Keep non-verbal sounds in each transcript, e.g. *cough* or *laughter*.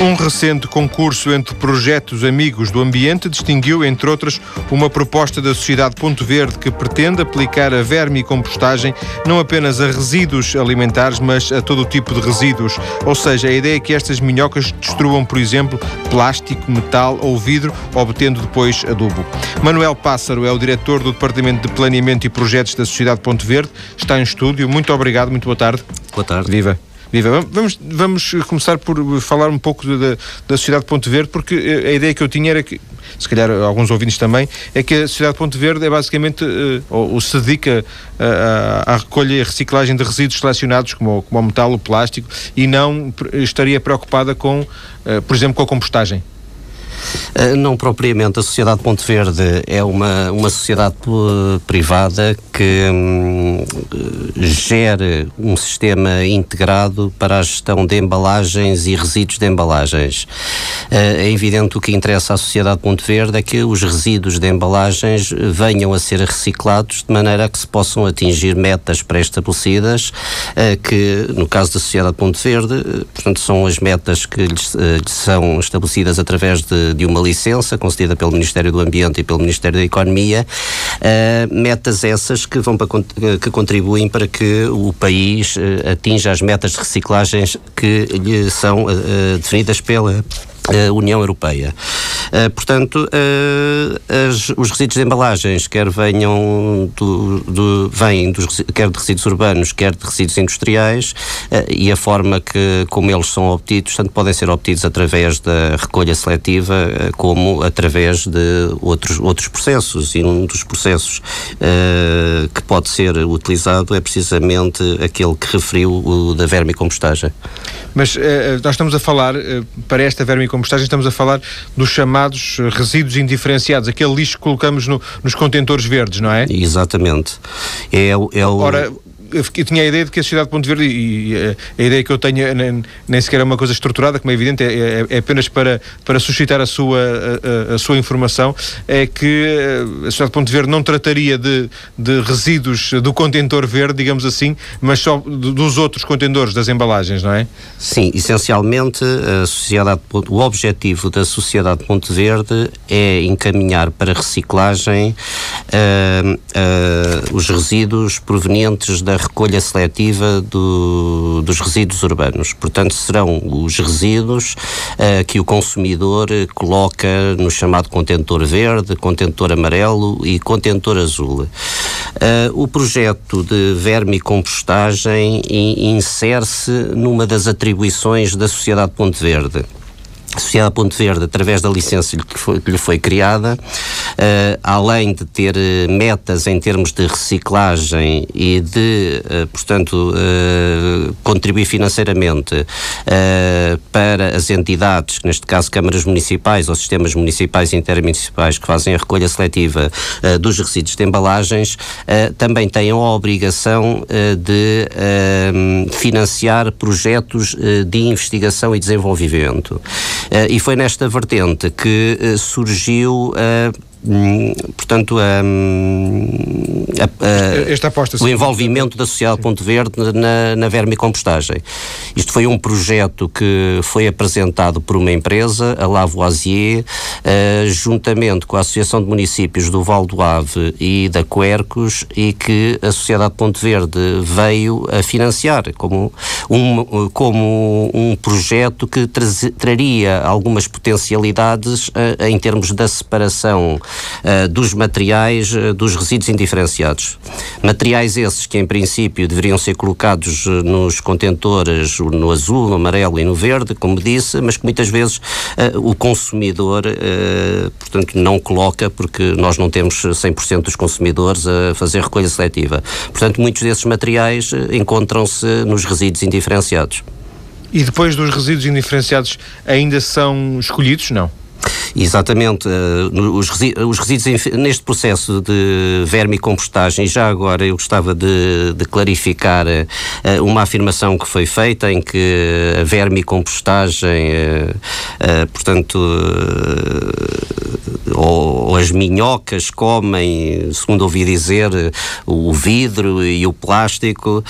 Um recente concurso entre projetos amigos do ambiente distinguiu, entre outras, uma proposta da Sociedade Ponto Verde que pretende aplicar a verme e compostagem não apenas a resíduos alimentares, mas a todo o tipo de resíduos. Ou seja, a ideia é que estas minhocas destruam, por exemplo, plástico, metal ou vidro, obtendo depois adubo. Manuel Pássaro é o diretor do Departamento de Planeamento e Projetos da Sociedade Ponto Verde. Está em estúdio. Muito obrigado, muito boa tarde. Boa tarde. Viva. Viva. Vamos, vamos começar por falar um pouco da, da Sociedade de Ponte Verde, porque a ideia que eu tinha era que, se calhar alguns ouvintes também, é que a Sociedade de Ponte Verde é basicamente, uh, ou, ou, se dedica à recolha e reciclagem de resíduos selecionados, como, como o metal, o plástico, e não estaria preocupada com, uh, por exemplo, com a compostagem. Eh, não propriamente. A Sociedade Ponte Verde é uma, uma sociedade privada que hum, gera um sistema integrado para a gestão de embalagens e resíduos de embalagens. Eh, é evidente o que interessa à Sociedade Ponte Verde é que os resíduos de embalagens venham a ser reciclados de maneira que se possam atingir metas pré-estabelecidas, eh, que no caso da Sociedade Ponte Verde, portanto, são as metas que lhes, lhes são estabelecidas através de de uma licença concedida pelo Ministério do Ambiente e pelo Ministério da Economia, uh, metas essas que vão para, que contribuem para que o país uh, atinja as metas de reciclagens que lhe são uh, definidas pela uh, União Europeia. Uh, portanto, uh, as, os resíduos de embalagens, quer venham do, do, vêm dos, quer de resíduos urbanos, quer de resíduos industriais, e a forma que, como eles são obtidos, tanto podem ser obtidos através da recolha seletiva, como através de outros, outros processos. E um dos processos que pode ser utilizado é precisamente aquele que referiu, o da vermicompostagem. Mas nós estamos a falar, para esta vermicompostagem, compostagem, estamos a falar dos chamados resíduos indiferenciados, aquele lixo que colocamos no, nos contentores verdes, não é? Exatamente. É, é o... Ora, eu tinha a ideia de que a sociedade de Ponte Verde, e, a, a ideia que eu tenho nem, nem, sequer é uma coisa estruturada, como é evidente, é, é, é apenas para, para suscitar a sua, a, a, sua informação, é que a sociedade de Ponte Verde não trataria de, de resíduos do contentor verde, digamos assim, mas só dos outros contentores, das embalagens, não é? Sim, essencialmente a sociedade, o objetivo da sociedade de Ponte Verde é encaminhar para reciclagem uh, uh, os resíduos provenientes da recolha seletiva do, dos resíduos urbanos. Portanto, serão os resíduos uh, que o consumidor coloca no chamado contentor verde, contentor amarelo e contentor azul. Uh, o projeto de vermicompostagem insere-se numa das atribuições da Sociedade Ponte Verde a Sociedade Ponte Verde, através da licença que, foi, que lhe foi criada, uh, além de ter uh, metas em termos de reciclagem e de, uh, portanto, contribuir financeiramente para as entidades, neste caso câmaras municipais ou sistemas municipais e intermunicipais que fazem a recolha seletiva dos resíduos de embalagens, também têm a obrigação de financiar projetos de investigação e desenvolvimento. Uh, e foi nesta vertente que uh, surgiu Hum, portanto, um, a, a, Esta aposta, o envolvimento da Sociedade Ponto Verde na, na vermicompostagem. Isto foi um projeto que foi apresentado por uma empresa, a Lavoisier, uh, juntamente com a Associação de Municípios do Val do Ave e da Quercos, e que a Sociedade Ponto Verde veio a financiar como um, como um projeto que traria algumas potencialidades uh, em termos da separação uh, dos materiais uh, dos resíduos indiferenciados. Materiais esses que, em princípio, deveriam ser colocados uh, nos contentores no azul, no amarelo e no verde, como disse, mas que muitas vezes o consumidor, portanto, não coloca porque nós não temos 100% dos consumidores a fazer recolha seletiva. Portanto, muitos desses materiais encontram-se nos resíduos indiferenciados. E depois dos resíduos indiferenciados ainda são escolhidos? Não. Exatamente. Os resíduos, neste processo de vermicompostagem, já agora eu gostava de, de clarificar uma afirmação que foi feita em que a vermicompostagem, portanto, ou, as minhocas comem, segundo ouvi dizer, o vidro e o plástico.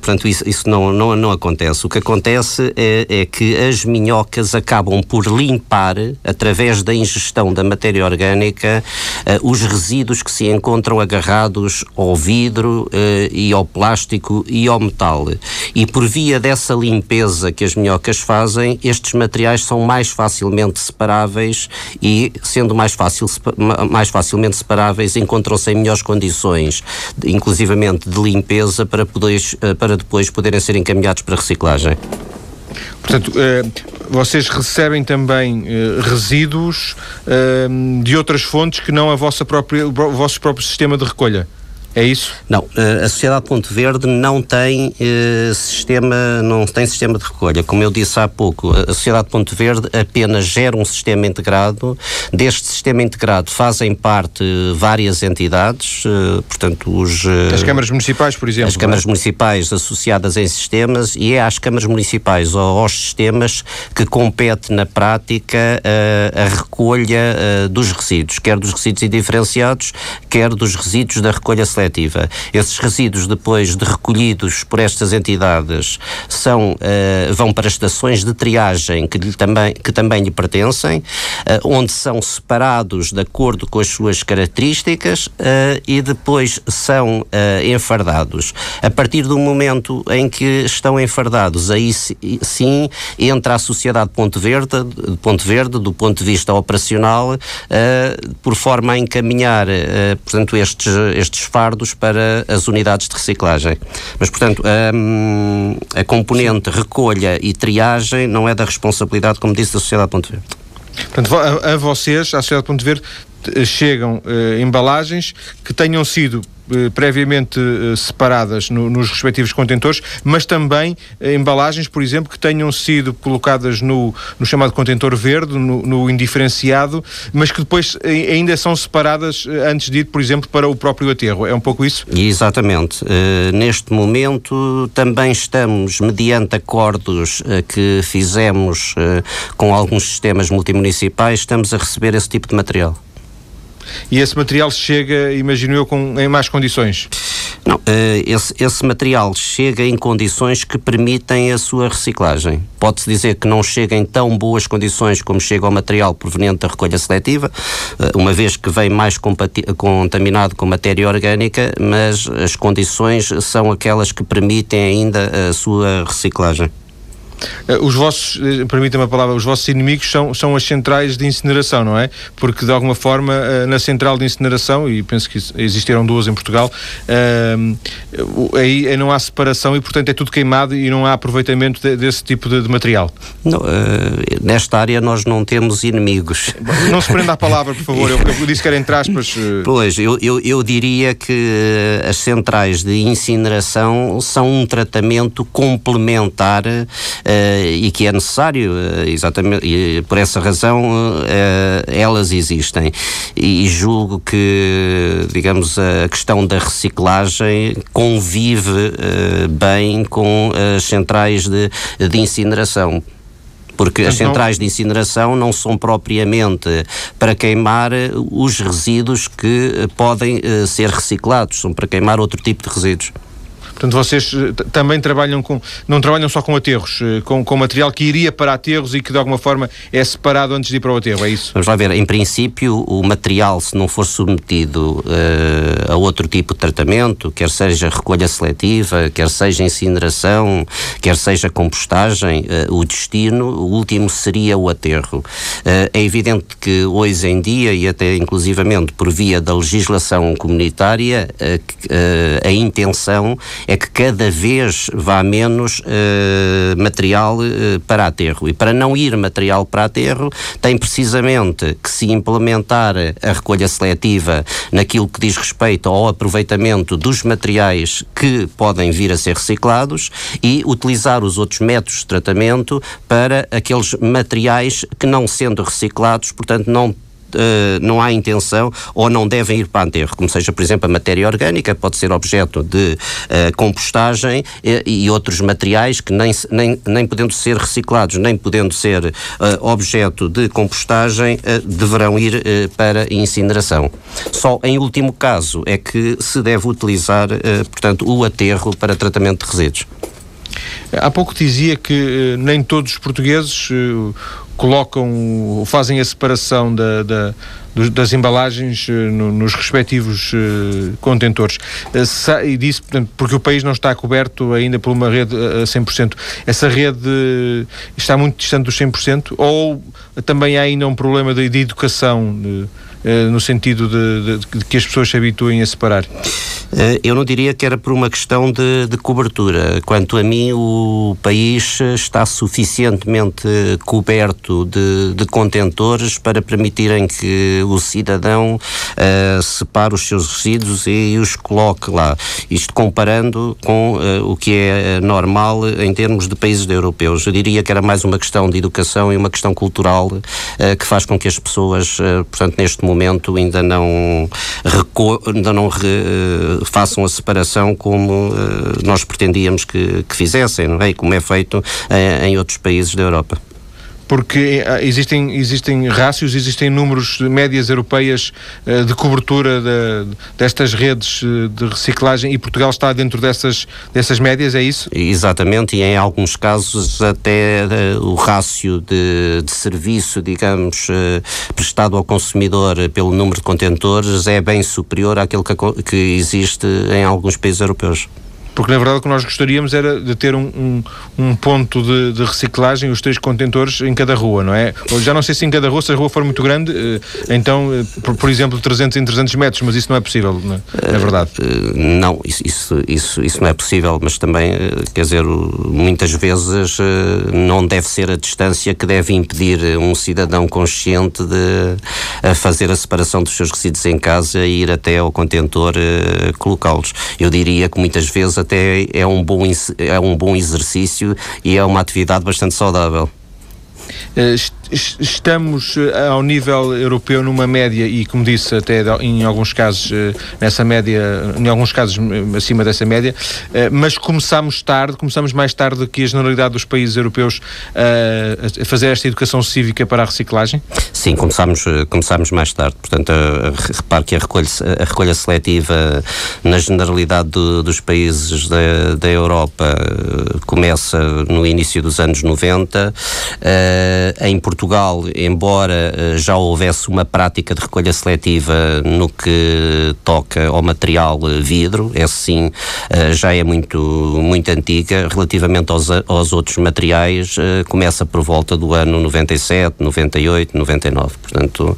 Portanto, isso, isso não, não, não acontece. O que acontece é, é, que as minhocas acabam por limpar, através da ingestão da matéria orgânica, uh, os resíduos que se encontram agarrados ao vidro uh, e ao plástico e ao metal. E por via dessa limpeza que as minhocas fazem, estes materiais são mais facilmente separáveis e, sendo mais, fácil, mais facilmente separáveis, encontram-se em melhores condições, inclusivamente de limpeza, para, poder, eh, para depois poderem ser encaminhados para reciclagem. Portanto, eh, vocês recebem também eh, resíduos de outras fontes que não a vossa própria, o vosso próprio sistema de recolha? É isso? Não, eh, a Sociedade Ponto Verde não tem uh, sistema, não tem sistema de recolha. Como eu disse há pouco, a Sociedade Ponto Verde apenas gera um sistema integrado. Deste sistema integrado fazem parte várias entidades, uh, portanto os as câmaras municipais, por exemplo. As câmaras é? municipais associadas em sistemas e é às câmaras municipais ou aos sistemas que compete na prática a recolha dos resíduos, quer dos resíduos indiferenciados, quer dos resíduos da recolha seletiva coletiva. Esses resíduos, depois de recolhidos por estas entidades, são, uh, vão para estações de triagem que, também, que também lhe pertencem, uh, onde são separados de acordo com as suas características uh, e depois são enfardados. A partir do momento em que estão enfardados, aí sim entra a Sociedade Ponto Verde, Ponto Verde do ponto de vista operacional, por forma a encaminhar, portanto, estes, estes fardos para as unidades de reciclagem. Mas, portanto, a, a componente recolha e triagem não é da responsabilidade, como disse, da Sociedade Ponto Verde. Portanto, a, a vocês, à Sociedade Ponto Verde, chegam uh, embalagens que tenham sido eh, previamente eh, separadas no, nos respectivos contentores, mas também eh, embalagens, por exemplo, que tenham sido colocadas no, no chamado contentor verde, no, no, indiferenciado, mas que depois ainda são separadas antes de ir, por exemplo, para o próprio aterro. É um pouco isso? Exatamente. Uh, neste momento também estamos, mediante acordos uh, que fizemos uh, com alguns sistemas multimunicipais, estamos a receber esse tipo de material e esse material chega, imagino eu, com, em más condições? Não, uh, esse, esse material chega em condições que permitem a sua reciclagem. Pode-se dizer que não chega em tão boas condições como chega o material proveniente da recolha seletiva, uh, uma vez que vem mais contaminado com matéria orgânica, mas as condições são aquelas que permitem ainda a sua reciclagem. Eh, os vossos, eh, permitam-me a palavra, os vossos inimigos são, são as centrais de incineração, não é? Porque de alguma forma eh, na central de incineração, e penso que existiram duas em Portugal, aí não há separação e portanto é tudo queimado e não há aproveitamento de, desse tipo de, de material. Não, nesta área nós não temos inimigos. Não se prenda a palavra, por favor, eu, eu disse que era entre aspas. Pois, eu, eu, eu diria que as centrais de incineração são um tratamento complementar e que é necessário, uh, exatamente, e por essa razão elas existem. E julgo que, digamos, a questão da reciclagem convive bem com as centrais de, de incineração porque as centrais de incineração não são propriamente para queimar os resíduos que podem ser reciclados, são para queimar outro tipo de resíduos. Portanto, vocês eh, também trabalham com, não trabalham só com aterros, eh, com, com material que iria para aterros e que de alguma forma é separado antes de ir para o aterro, é isso? Vamos lá ver, em princípio o material se não for submetido uh, a outro tipo de tratamento, quer seja recolha seletiva, quer seja incineração, quer seja compostagem, uh, o destino, o último seria o aterro. Uh, é evidente que hoje em dia, e até inclusivamente por via da legislação comunitária, a intenção é que cada vez vá menos uh, material uh, para aterro. E para não ir material para aterro, tem precisamente que se implementar a recolha seletiva naquilo que diz respeito ao aproveitamento dos materiais que podem vir a ser reciclados e utilizar os outros métodos de tratamento para aqueles materiais que não sendo reciclados, portanto, não não há intenção ou não devem ir para aterro, como seja, por exemplo, a matéria orgânica pode ser objeto de uh, compostagem e, outros materiais que nem, nem, nem podendo ser reciclados, nem podendo ser uh, objeto de compostagem, deverão ir para incineração. Só em último caso é que se deve utilizar, portanto, o aterro para tratamento de resíduos. Há pouco dizia que nem todos os portugueses colocam, fazem a separação da, da das embalagens eh, nos respectivos eh, contentores. Eh, e disse, portanto, porque o país não está coberto ainda por uma rede a 100%. Essa rede está muito distante dos 100% ou também há ainda um problema de, de educação? Eh, no sentido de, de, de, que as pessoas se habituem a separar? Eh, eu não diria que era por uma questão de, de, cobertura. Quanto a mim, o país está suficientemente coberto de, de contentores para permitirem que o cidadão uh, separe os seus resíduos e os coloque lá. Isto comparando com uh, o que é normal em termos de países europeus. Eu diria que era mais uma questão de educação e uma questão cultural uh, que faz com que as pessoas, portanto, neste momento, momento ainda não, ainda não re, façam a separação como uh, nós pretendíamos que, que fizessem, não é? E como é feito uh, em outros países da Europa porque eh, existem, existem rácios, existem números de médias europeias uh, de cobertura de, destas redes eh, de reciclagem e Portugal está dentro dessas, dessas médias, é isso? Exatamente, e em alguns casos até o rácio de, de serviço, digamos, prestado ao consumidor pelo número de contentores é bem superior àquele que, que existe em alguns países europeus. Porque na verdade o que nós gostaríamos era de ter um, um, um ponto de, de, reciclagem, os três contentores em cada rua, não é? Já não sei se em cada rua, se a rua for muito grande, eh, então, eh, por, por exemplo, 300 em 300 metros, mas isso não é possível, não é, é verdade? Uh, não, isso, isso, isso, isso, não é possível, mas também, quer dizer, muitas vezes não deve ser a distância que deve impedir um cidadão consciente de fazer a separação dos seus resíduos em casa e ir até ao contentor colocá-los. Eu diria que muitas vezes até é um bom, é um bom exercício e é uma atividade bastante saudável. Eh, estamos eh, ao nível europeu numa média e como disse até em alguns casos eh, nessa média em alguns casos acima dessa média mas começamos tarde começamos mais tarde que a generalidade dos países europeus a fazer esta educação cívica para a reciclagem? Sim começamos começamos mais tarde. Portanto repare que a recolha a recolha seletiva na generalidade do, dos países da, da Europa começa no início dos anos 90 uh, em Portugal, embora uh, já houvesse uma prática de recolha seletiva no que toca ao material vidro, essa sim uh, já é muito, muito antiga. Relativamente aos, aos outros materiais, começa por volta do ano 97, 98, 99. Portanto,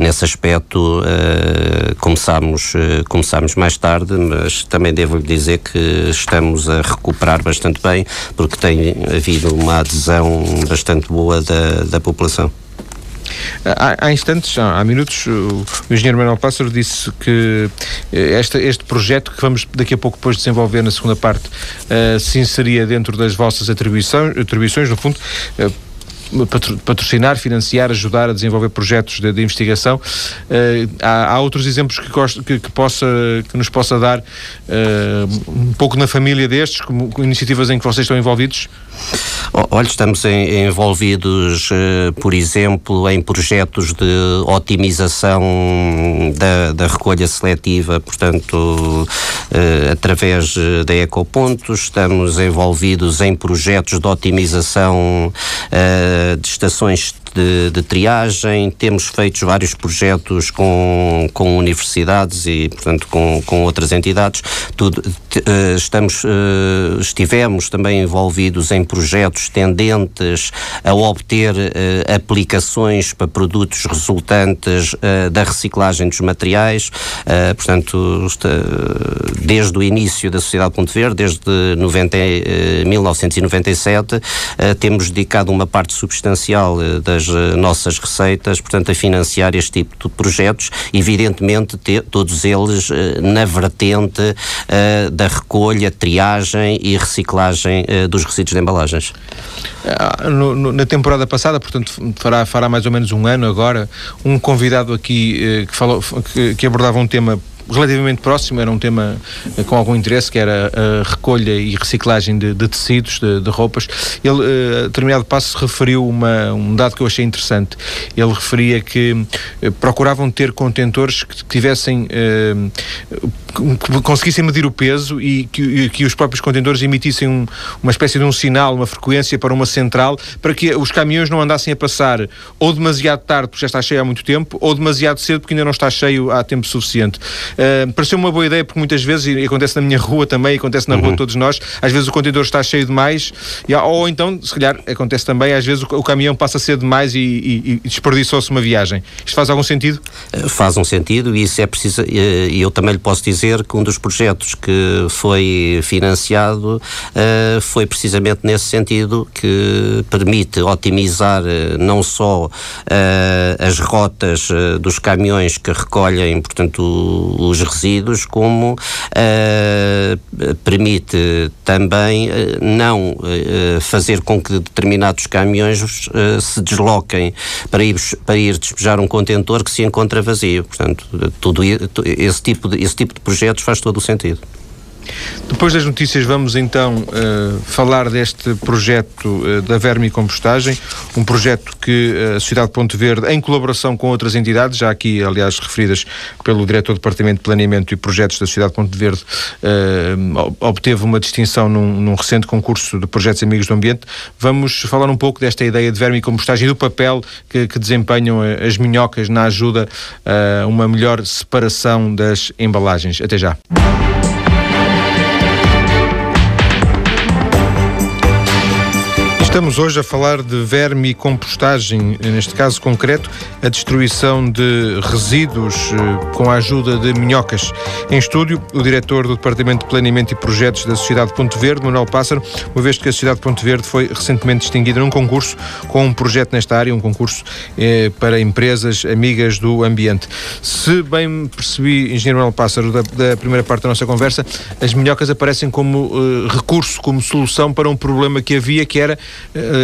nesse aspecto, começamos, começamos mais tarde, mas também devo lhe dizer que estamos a recuperar bastante bem, porque tem havido uma adesão bastante boa da, da população. Há, há, instantes, há, há minutos, o, engenheiro Manuel Pássaro disse que eh, este, este projeto, que vamos daqui a pouco depois desenvolver na segunda parte, uh, se inseria dentro das vossas atribuições, atribuições no fundo. Uh, patrocinar, financiar, ajudar a desenvolver projetos de, de investigação. Uh, há, há, outros exemplos que, que, que, possa, que nos possa dar um pouco na família destes, como iniciativas em que vocês estão envolvidos? Olha, estamos em, envolvidos, uh, por exemplo, em projetos de otimização da, da recolha seletiva, portanto, uh, através da Ecopontos, estamos envolvidos em projetos de otimização de estações de, de, triagem, temos feito vários projetos com, com universidades e, portanto, com, com outras entidades. Tudo, uh, estamos, uh, estivemos também envolvidos em projetos tendentes a obter uh, aplicações para produtos resultantes da reciclagem dos materiais. portanto, desde o início da Sociedade Ponte Verde, desde 90, 1997, temos dedicado uma parte substancial das nossas receitas, portanto, a financiar este tipo de projetos, evidentemente te, todos eles na vertente da recolha, triagem e reciclagem dos resíduos de embalagens. Ah, no, no, na temporada passada, portanto, fará, fará mais ou menos um ano agora, um convidado aqui que, falou, que, que abordava um tema relativamente próximo, era um tema uh, com algum interesse, que era a recolha e reciclagem de, de tecidos, de, de, roupas. Ele, uh, a determinado passo, referiu uma, um dado que eu achei interessante. Ele referia que uh, procuravam ter contentores que tivessem que conseguissem medir o peso e que, que os próprios contentores emitissem um, uma espécie de um sinal, uma frequência para uma central, para que os caminhões não andassem a passar ou demasiado tarde porque já está cheio há muito tempo, ou demasiado cedo porque ainda não está cheio há tempo suficiente. Uh, pareceu uma boa ideia porque muitas vezes, e acontece na minha rua também, acontece na uhum. rua de todos nós, às vezes o contentor está cheio demais, e, ou então, se calhar, acontece também, às vezes o, o caminhão passa a ser demais e, e, e desperdiçou-se uma viagem. Isto faz algum sentido? Faz um sentido e isso é preciso, e eu também lhe posso dizer que um dos projetos que foi financiado uh, foi precisamente nesse sentido que permite otimizar não só uh, as rotas dos caminhões que recolhem, portanto, os resíduos, como permite também não fazer com que determinados caminhões se desloquem para ir, para ir despejar um contentor que se encontra vazio. Portanto, tudo esse tipo de, esse tipo de projetos faz todo o sentido. Depois das notícias vamos então uh, falar deste projeto uh, da vermicompostagem, um projeto que uh, a Sociedade Ponte Verde, em colaboração com outras entidades, já aqui aliás referidas pelo Diretor do Departamento de Planeamento e Projetos da Sociedade Ponte Verde, obteve uma distinção num, num, recente concurso de projetos amigos do ambiente. Vamos falar um pouco desta ideia de vermicompostagem e do papel que, que desempenham as minhocas na ajuda a uma melhor separação das embalagens. Até já. Estamos hoje a falar de verme e compostagem, neste caso concreto, a destruição de resíduos eh, com a ajuda de minhocas. Em estúdio, o diretor do Departamento de Planeamento e Projetos da Sociedade Ponte Verde, Manuel Pássaro, uma vez que a Sociedade Ponte Verde foi recentemente distinguida num concurso com um projeto nesta área, um concurso eh, para empresas amigas do ambiente. Se bem percebi, Engenheiro Manuel Pássaro, da, da primeira parte da nossa conversa, as minhocas aparecem como eh, recurso, como solução para um problema que havia, que era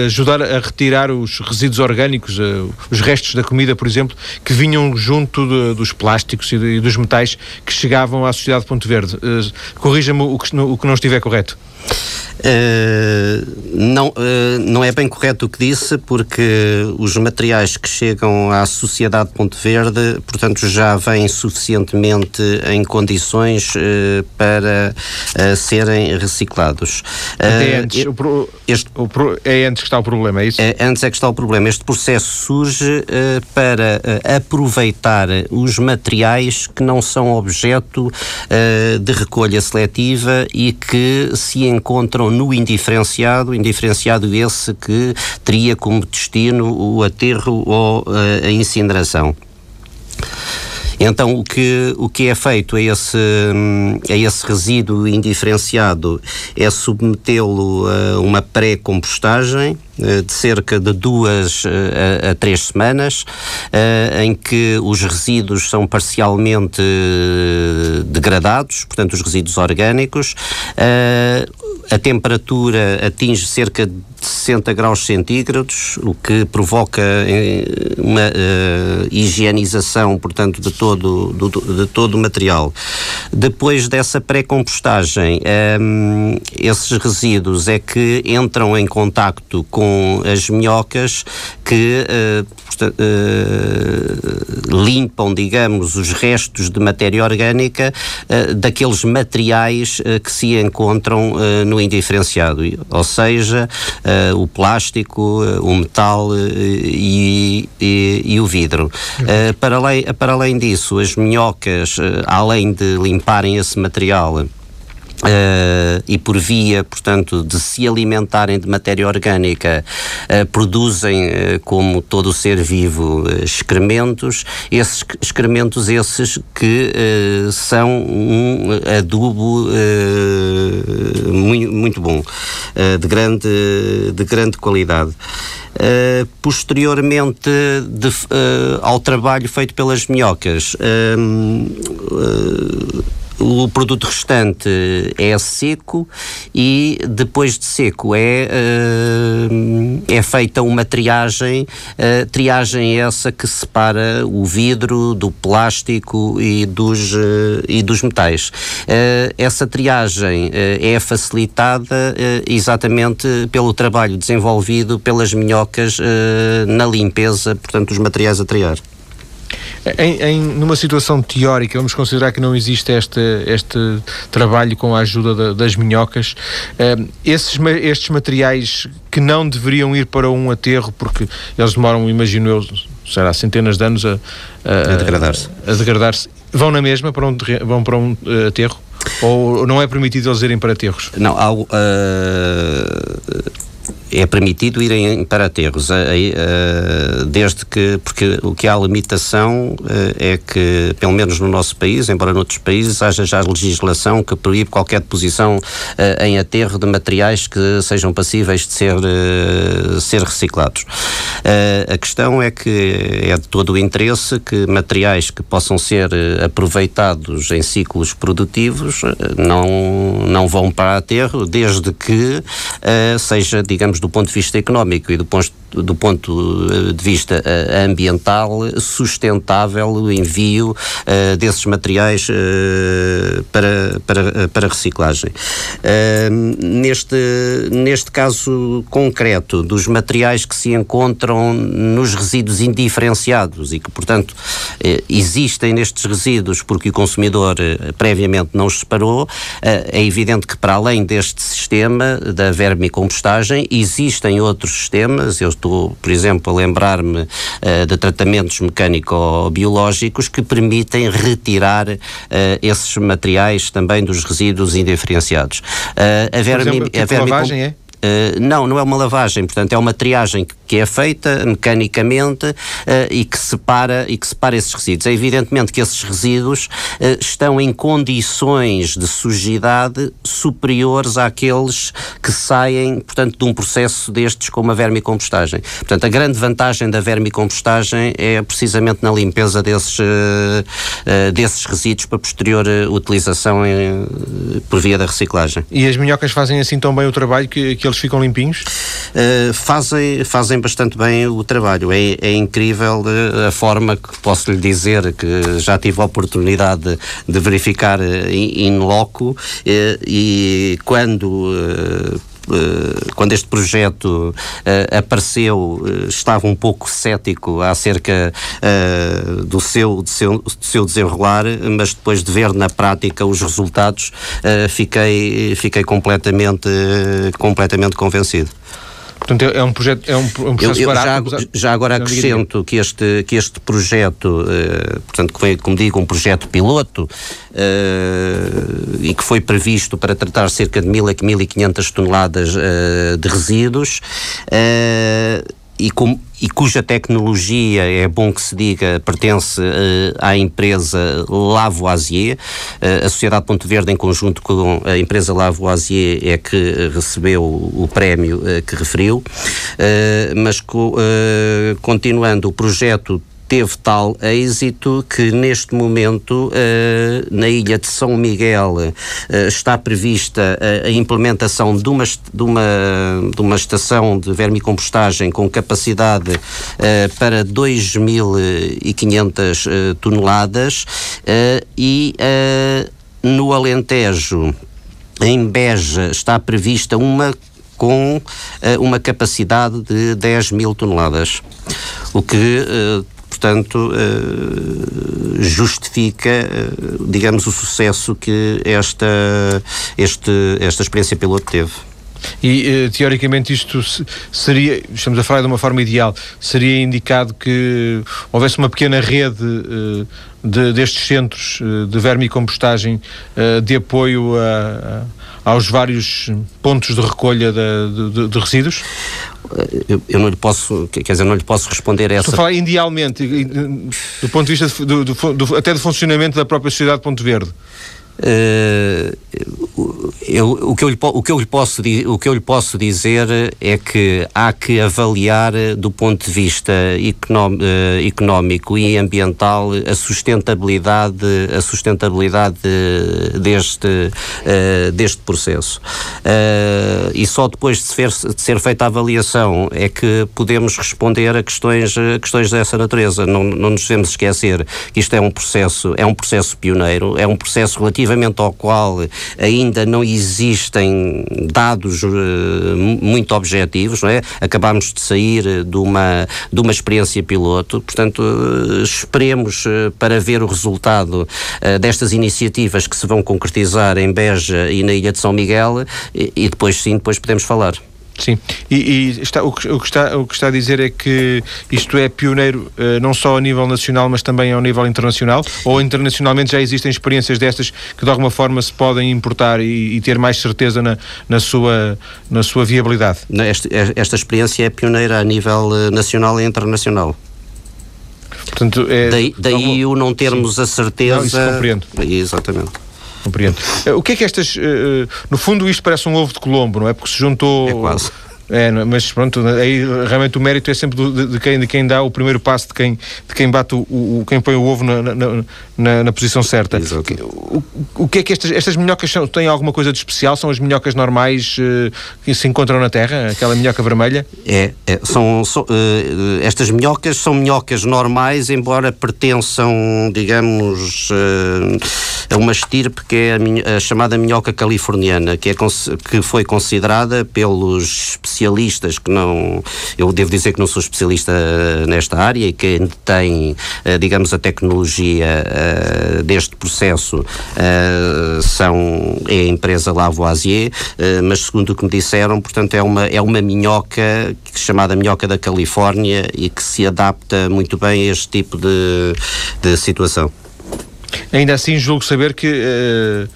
ajudar a retirar os resíduos orgânicos, uh, os restos da comida, por exemplo, que vinham junto de, dos plásticos e, dos metais que chegavam à sociedade de Ponto Verde. Uh, Corrija-me o que não estiver correto. Uh, não, uh, não é bem correto o que disse, porque os materiais que chegam à Sociedade Ponte Verde, portanto, já vêm suficientemente em condições uh, para serem reciclados. É antes, o pro, este, o pro, é antes que está o problema, é isso? É, antes é que está o problema. Este processo surge para aproveitar os materiais que não são objeto de recolha seletiva e que se encontram no indiferenciado, indiferenciado esse que teria como destino o aterro ou eh, a incineração. Então, o que, o que é feito a esse, a esse resíduo indiferenciado é submetê-lo a uma pré-compostagem eh, de cerca de duas eh, a, a três semanas, em que os resíduos são parcialmente degradados, portanto, os resíduos orgânicos a temperatura atinge cerca de 60 graus centígrados, o que provoca eh, uma uh, higienização, portanto, de todo, do, de todo o material. Depois dessa pré-compostagem, um, ehm, esses resíduos é que entram em contacto com as minhocas que uh, uh, limpam, digamos, os restos de matéria orgânica daqueles materiais que se encontram no indiferenciado, ou seja, o plástico, o metal e, e, e, o vidro. para, além, para além disso, as minhocas, além de limparem esse material, Uh, e por via, portanto, de se alimentarem de matéria orgânica, uh, produzem, uh, como todo ser vivo, excrementos, esses excrementos esses que são um adubo muito, muito bom, de, grande, de grande qualidade. Posteriormente de, ao trabalho feito pelas minhocas. O produto restante é seco e depois de seco é, uh, é feita uma triagem, uh, triagem essa que separa o vidro do plástico e dos, uh, e dos metais. essa triagem é facilitada exatamente pelo trabalho desenvolvido pelas minhocas na limpeza, portanto, dos materiais a triar. Em, em, numa situação teórica, vamos considerar que não existe este, este trabalho com a ajuda das minhocas, eh, esses, estes materiais que não deveriam ir para um aterro, porque eles demoram, imagino eu, será centenas de anos a, a, a degradar-se. A, degradar-se. Vão na mesma para um, vão para um uh, aterro? Ou não é permitido eles irem para aterros? Não, há, uh, é permitido irem para aterros, desde que, porque o que há limitação eh, é que, pelo menos no nosso país, embora noutros países, haja já legislação que proíbe qualquer deposição eh, em aterro de materiais que sejam passíveis de ser, eh, ser reciclados. A questão é que é de todo o interesse que materiais que possam ser aproveitados em ciclos produtivos não, não vão para aterro, desde que seja, digamos, do ponto de vista económico e do ponto do ponto de vista eh, ambiental, sustentável o envio uh, desses materiais uh, para, para, para reciclagem. Uh, neste, neste caso concreto, dos materiais que se encontram nos resíduos indiferenciados e que, portanto, existem nestes resíduos porque o consumidor previamente não os separou, é evidente que, para além deste sistema da vermicompostagem, existem outros sistemas. Eu estou Estou, por exemplo, a lembrar-me uh, de tratamentos mecânico-biológicos que permitem retirar uh, esses materiais também dos resíduos indiferenciados. Uh, a vermi, exemplo, tipo a vermi lavagem, é? Uh, não, não é uma lavagem, portanto é uma triagem que é feita mecanicamente uh, e, que separa, e que separa esses resíduos. É evidentemente que esses resíduos uh, estão em condições de sujidade superiores àqueles que saem, portanto, de um processo destes como a vermicompostagem. Portanto, a grande vantagem da vermicompostagem é precisamente na limpeza desses, desses resíduos para posterior utilização em, por via da reciclagem. E as minhocas fazem assim tão bem o trabalho que, que eles ficam limpinhos? fazem, fazem fazem bastante bem o trabalho. É, é incrível eh, a forma que posso lhe dizer que já tive a oportunidade de, de verificar in, in loco eh, e quando quando este projeto uh, apareceu, uh, estava um pouco cético acerca do, seu, do, seu, do seu desenrolar, mas depois de ver na prática os resultados, fiquei, fiquei completamente, completamente convencido. Portanto, é, é um projeto, é um, um processo eu, eu barato. Já, já agora acrescento que este, que este projeto, uh, portanto, que foi, como digo, um projeto piloto uh, e que foi previsto para tratar cerca de 1.000 a 1.500 toneladas uh, de resíduos e, com, e, cuja tecnologia, é bom que se diga, pertence uh, à empresa Lavoisier. Uh, a Sociedade Ponto Verde, em conjunto com a empresa Lavoisier, é que recebeu o prémio uh, que referiu. mas continuando, o projeto teve tal êxito que neste momento uh, na ilha de São Miguel uh, está prevista a, a implementação de uma, de, uma, de uma estação de vermicompostagem com capacidade uh, para 2.500 toneladas e no Alentejo em Beja está prevista uma com uma capacidade de 10 mil toneladas, o que portanto, uh, justifica, uh, digamos, o sucesso que esta, este, esta experiência piloto teve. E, teoricamente, isto seria, estamos a falar de uma forma ideal, seria indicado que houvesse uma pequena rede de, destes centros de vermicompostagem de apoio a, a, aos vários pontos de recolha de, de, de resíduos? Eu, eu, não lhe posso, quer dizer, não lhe posso responder a essa. Estou a falar idealmente, do ponto de vista do, do, até do funcionamento da própria sociedade Ponto Verde. Uh, eu, o, que eu lhe, o, que eu lhe posso, o que eu lhe posso dizer é que há que avaliar do ponto de vista uh, económico e ambiental a sustentabilidade, a sustentabilidade deste, deste processo. e só depois de ser, de ser feita a avaliação é que podemos responder a questões, a questões dessa natureza. Não, não nos devemos esquecer que isto é um processo, é um processo pioneiro, é um processo relativo relativamente ao qual ainda não existem dados uh, muito objetivos, não é? Acabámos de sair de uma, de uma experiência piloto, portanto, uh, esperemos para ver o resultado destas iniciativas que se vão concretizar em Beja e na Ilha de São Miguel e, e depois sim, depois podemos falar. Sim, e, e está, o, que, o, que está, o que está a dizer é que isto é pioneiro uh, não só a nível nacional, mas também ao nível internacional? Ou internacionalmente já existem experiências destas que de alguma forma se podem importar e, e ter mais certeza na, na, sua, na sua viabilidade? Esta, esta experiência é pioneira a nível uh, nacional e internacional. Portanto, é, daí, daí o não termos sim. a certeza. Não, isso compreendo. Exatamente. Compreendo. Eh, o que é que estas. Uh, no fundo, isto parece um ovo de Colombo, não é? Porque se juntou. É quase é, mas pronto, aí realmente o mérito é sempre do, de, de, quem, de quem dá o primeiro passo, de quem, de quem bate o, o quem põe o ovo na, na, na, na posição certa. Exato. O, o, que é que estas, estas minhocas são, têm alguma coisa de especial? São as minhocas normais uh, que se encontram na Terra? Aquela minhoca vermelha? É, é são, são uh, estas minhocas são minhocas normais, embora pertençam, digamos, uh, a uma estirpe que é a, a, chamada minhoca californiana, que, é, que foi considerada pelos especialistas que não. Eu devo dizer que não sou especialista nesta área e que tem, eh, digamos, a tecnologia uh, deste processo uh, são, é a empresa Lavoisier, uh, mas segundo o que me disseram, portanto, é uma, é uma minhoca chamada minhoca da Califórnia e que se adapta muito bem a este tipo de, de situação. Ainda assim, julgo saber que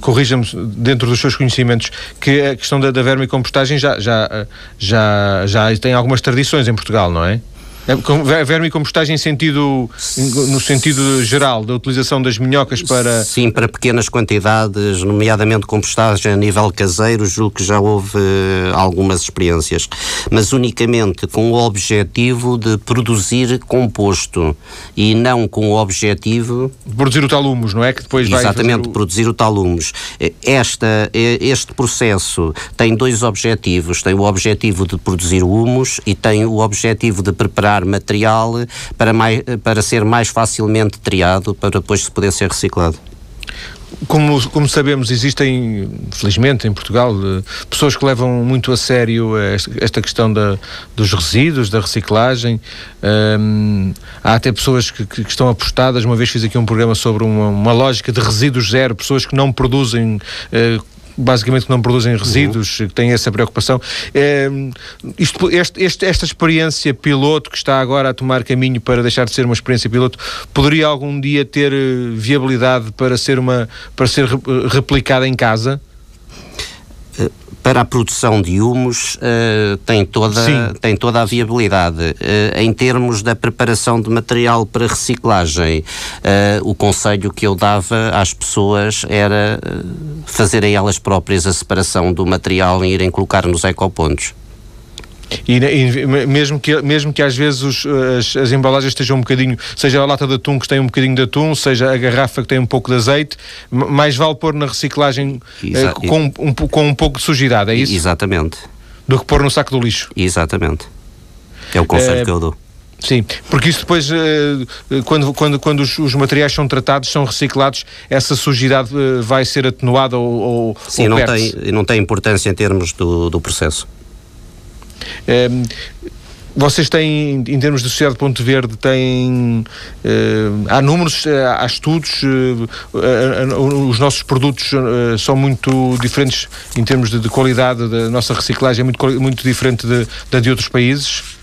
corrija-me dentro dos seus conhecimentos, que a questão da, da vermicompostagem já, já, já, já tem algumas tradições em Portugal, não é? É, vermicompostagem em sentido, no sentido geral, da utilização das minhocas para... Sim, para pequenas quantidades, nomeadamente compostagem a nível caseiro, julgo que já houve uh, algumas experiências, mas unicamente com o objetivo de produzir composto e não com o objetivo... Produzir o tal humus, não é? Que depois Exatamente, o... produzir o tal humus. Esta, este processo tem dois objetivos, tem o objetivo de produzir humus e tem o objetivo de preparar material para, mais, para ser mais facilmente triado, para depois se poder ser reciclado. Como, como, sabemos, existem, felizmente, em Portugal, eh, pessoas que levam muito a sério esta, questão da, dos resíduos, da reciclagem. Um, há até pessoas que, que, estão apostadas. Uma vez fiz aqui um programa sobre uma, uma lógica de resíduos zero, pessoas que não produzem. Uh, basicamente que não produzem resíduos, uhum. que têm essa preocupação. É, isto, este, este, esta experiência piloto que está agora a tomar caminho para deixar de ser uma experiência piloto, poderia algum dia ter eh, viabilidade para ser, uma, para ser replicada em casa? Para a produção de humus uh, tem, toda, tem toda a viabilidade. Uh, em termos da preparação de material para reciclagem, uh, o conselho que eu dava às pessoas era fazerem elas próprias a separação do material e irem colocar nos ecopontos. E, e, mesmo, que, mesmo que às vezes os, as, as, embalagens estejam um bocadinho, seja a lata de atum que tem um bocadinho de atum, seja a garrafa que tem um pouco de azeite, mais vale pôr na reciclagem Exa eh, com, um, com um pouco de sujidade, é isso? Exatamente. Do que pôr no saco do lixo. Exatamente. É o conselho é, que eu dou. Sim, porque isso depois, eh, quando, quando, quando os, os, materiais são tratados, são reciclados, essa sujidade eh, vai ser atenuada ou, ou Sim, ou não, tem, não tem importância em termos do, do processo. Um, Vocês têm, em termos de Sociedade Ponto Verde, têm. Uh, há números, eh, há estudos, uh, uh, os nossos produtos são muito diferentes em termos de, de, qualidade, da nossa reciclagem é muito, muito diferente da de, de outros países?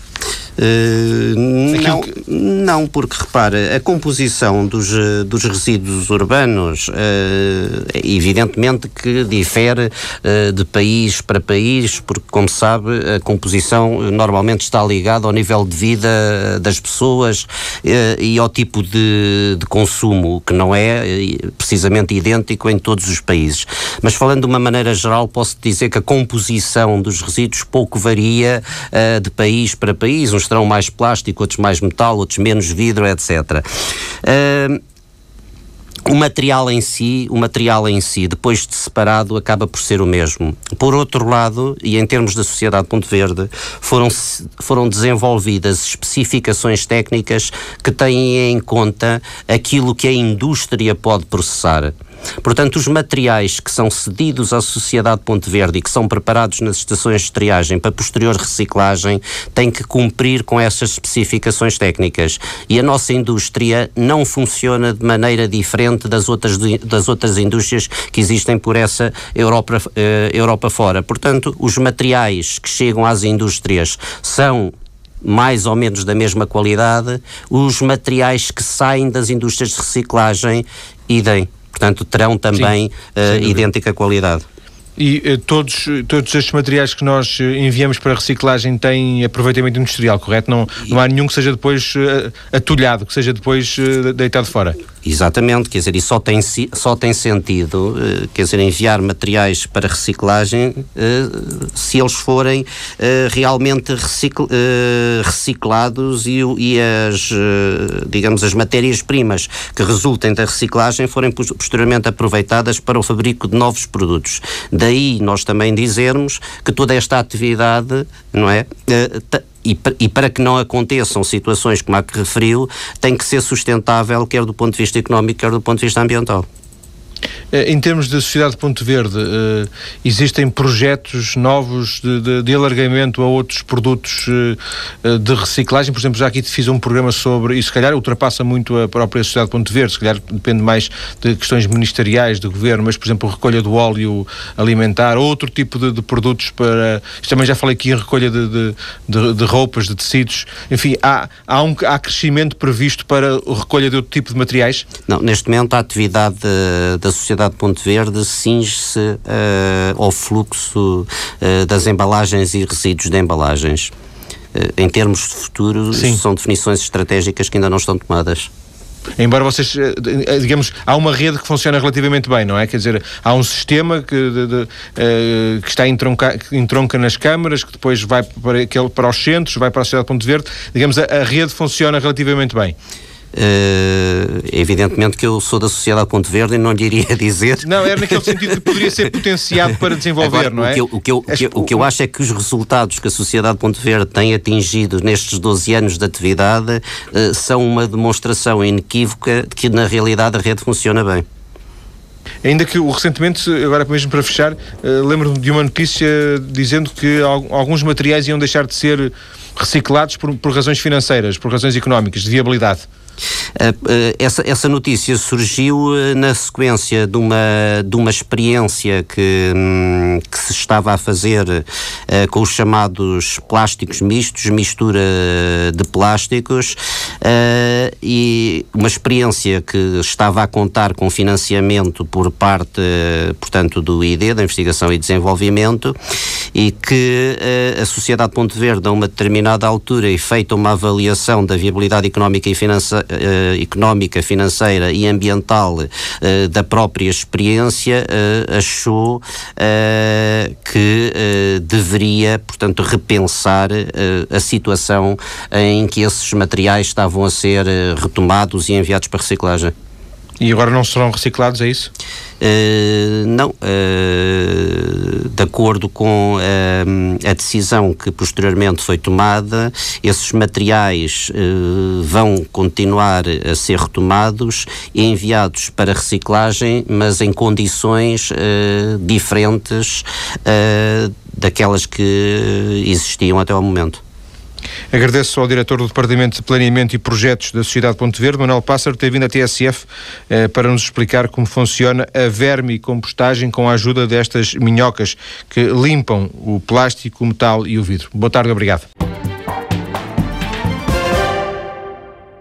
Uh, não, que... não, porque repara, a composição dos, eh, dos resíduos urbanos, uh, evidentemente que difere uh, de país para país, porque, como sabe, a composição normalmente está ligada ao nível de vida das pessoas e ao tipo de, de consumo, que não é precisamente idêntico em todos os países. Mas, falando de uma maneira geral, posso dizer que a composição dos resíduos pouco varia de país para país. Uns terão mais plástico, outros mais metal, outros menos vidro, etc. Uh, o material em si, o material em si, depois de separado, acaba por ser o mesmo. Por outro lado, e em termos da Sociedade Ponto Verde, foram, foram desenvolvidas especificações técnicas que têm em conta aquilo que a indústria pode processar. Portanto, os materiais que são cedidos à Sociedade Ponte Verde e que são preparados nas estações de triagem para posterior reciclagem têm que cumprir com essas especificações técnicas. E a nossa indústria não funciona de maneira diferente das outras, das outras indústrias que existem por essa Europa, eh, Europa fora. Portanto, os materiais que chegam às indústrias são mais ou menos da mesma qualidade, os materiais que saem das indústrias de reciclagem, idem. Portanto, terão também Sim, uh, idêntica qualidade. E uh, todos, todos estes materiais que nós eh, enviamos para reciclagem têm aproveitamento industrial, correto? Não, não há nenhum que seja depois uh, atulhado, que seja depois uh, deitado fora? Exatamente, quer dizer, e só tem, só tem sentido, quer dizer, enviar materiais para reciclagem se eles forem realmente recicl, reciclados e, e as, digamos, as matérias-primas que resultem da reciclagem forem posteriormente aproveitadas para o fabrico de novos produtos. Daí nós também dizermos que toda esta atividade, não é? e, e, para que não aconteçam situações como a que referiu, tem que ser sustentável, quer do ponto de vista económico, quer do ponto de vista ambiental. Eh, em termos de Sociedade Ponto Verde, uh, existem projetos novos de, de, de, alargamento a outros produtos uh, de reciclagem? Por exemplo, já aqui fiz um programa sobre, e se calhar ultrapassa muito a própria Sociedade Ponto Verde, se calhar depende mais de questões ministeriais, do governo, mas, por exemplo, recolha do óleo alimentar, outro tipo de, de produtos para. Também já falei aqui em recolha de, de, roupas, de tecidos. Enfim, há, há, um, há crescimento previsto para a recolha de outro tipo de materiais? Não, neste momento a atividade da Sociedade Ponte Verde cinge-se uh, ao fluxo uh, das embalagens e resíduos de embalagens. Uh, em termos de futuro, são definições estratégicas que ainda não estão tomadas. Embora vocês, digamos, há uma rede que funciona relativamente bem, não é? Quer dizer, há um sistema que, de, de, que está entronca, que entronca nas câmaras, que depois vai para, aquele, para os centros, vai para a Sociedade Ponte Verde. Digamos, a, a rede funciona relativamente bem. Uh, evidentemente que eu sou da Sociedade Ponte Verde e não lhe iria *laughs* dizer. Não, era naquele sentido que poderia ser potenciado para desenvolver, Agora, não é? O que, eu, o, que eu, que, o que eu acho é que os resultados que a Sociedade Ponte Verde tem atingido nestes 12 anos de atividade uh, são uma demonstração inequívoca de que na realidade a rede funciona bem. Ainda que recentemente, agora mesmo para fechar, uh, lembro-me de uma notícia dizendo que alguns materiais iam deixar de ser reciclados por, por razões financeiras, por razões económicas, de viabilidade. Eh, eh, essa, essa notícia surgiu eh, na sequência de uma, de uma experiência que, hum, que se estava a fazer uh, com os chamados plásticos mistos, mistura de plásticos, uh, e uma experiência que estava a contar com financiamento por parte, portanto, do ID, da Investigação e Desenvolvimento, e que uh, a Sociedade Ponte Verde, a uma determinada altura, e feita uma avaliação da viabilidade económica e financeira uh, económica, financeira e ambiental uh, da própria experiência, achou que deveria, portanto, repensar a situação em que esses materiais estavam a ser retomados e enviados para reciclagem. E agora não serão reciclados, é isso? Uh, não, uh, de acordo com uh, a decisão que posteriormente foi tomada, esses materiais vão continuar a ser retomados e enviados para reciclagem, mas em condições diferentes daquelas que existiam até ao momento. Agradeço ao diretor do Departamento de Planeamento e Projetos da Sociedade Ponte Verde, Manuel Pássaro, ter vindo à TSF eh, para nos explicar como funciona a verme e compostagem com a ajuda destas minhocas que limpam o plástico, o metal e o vidro. Boa tarde, obrigado.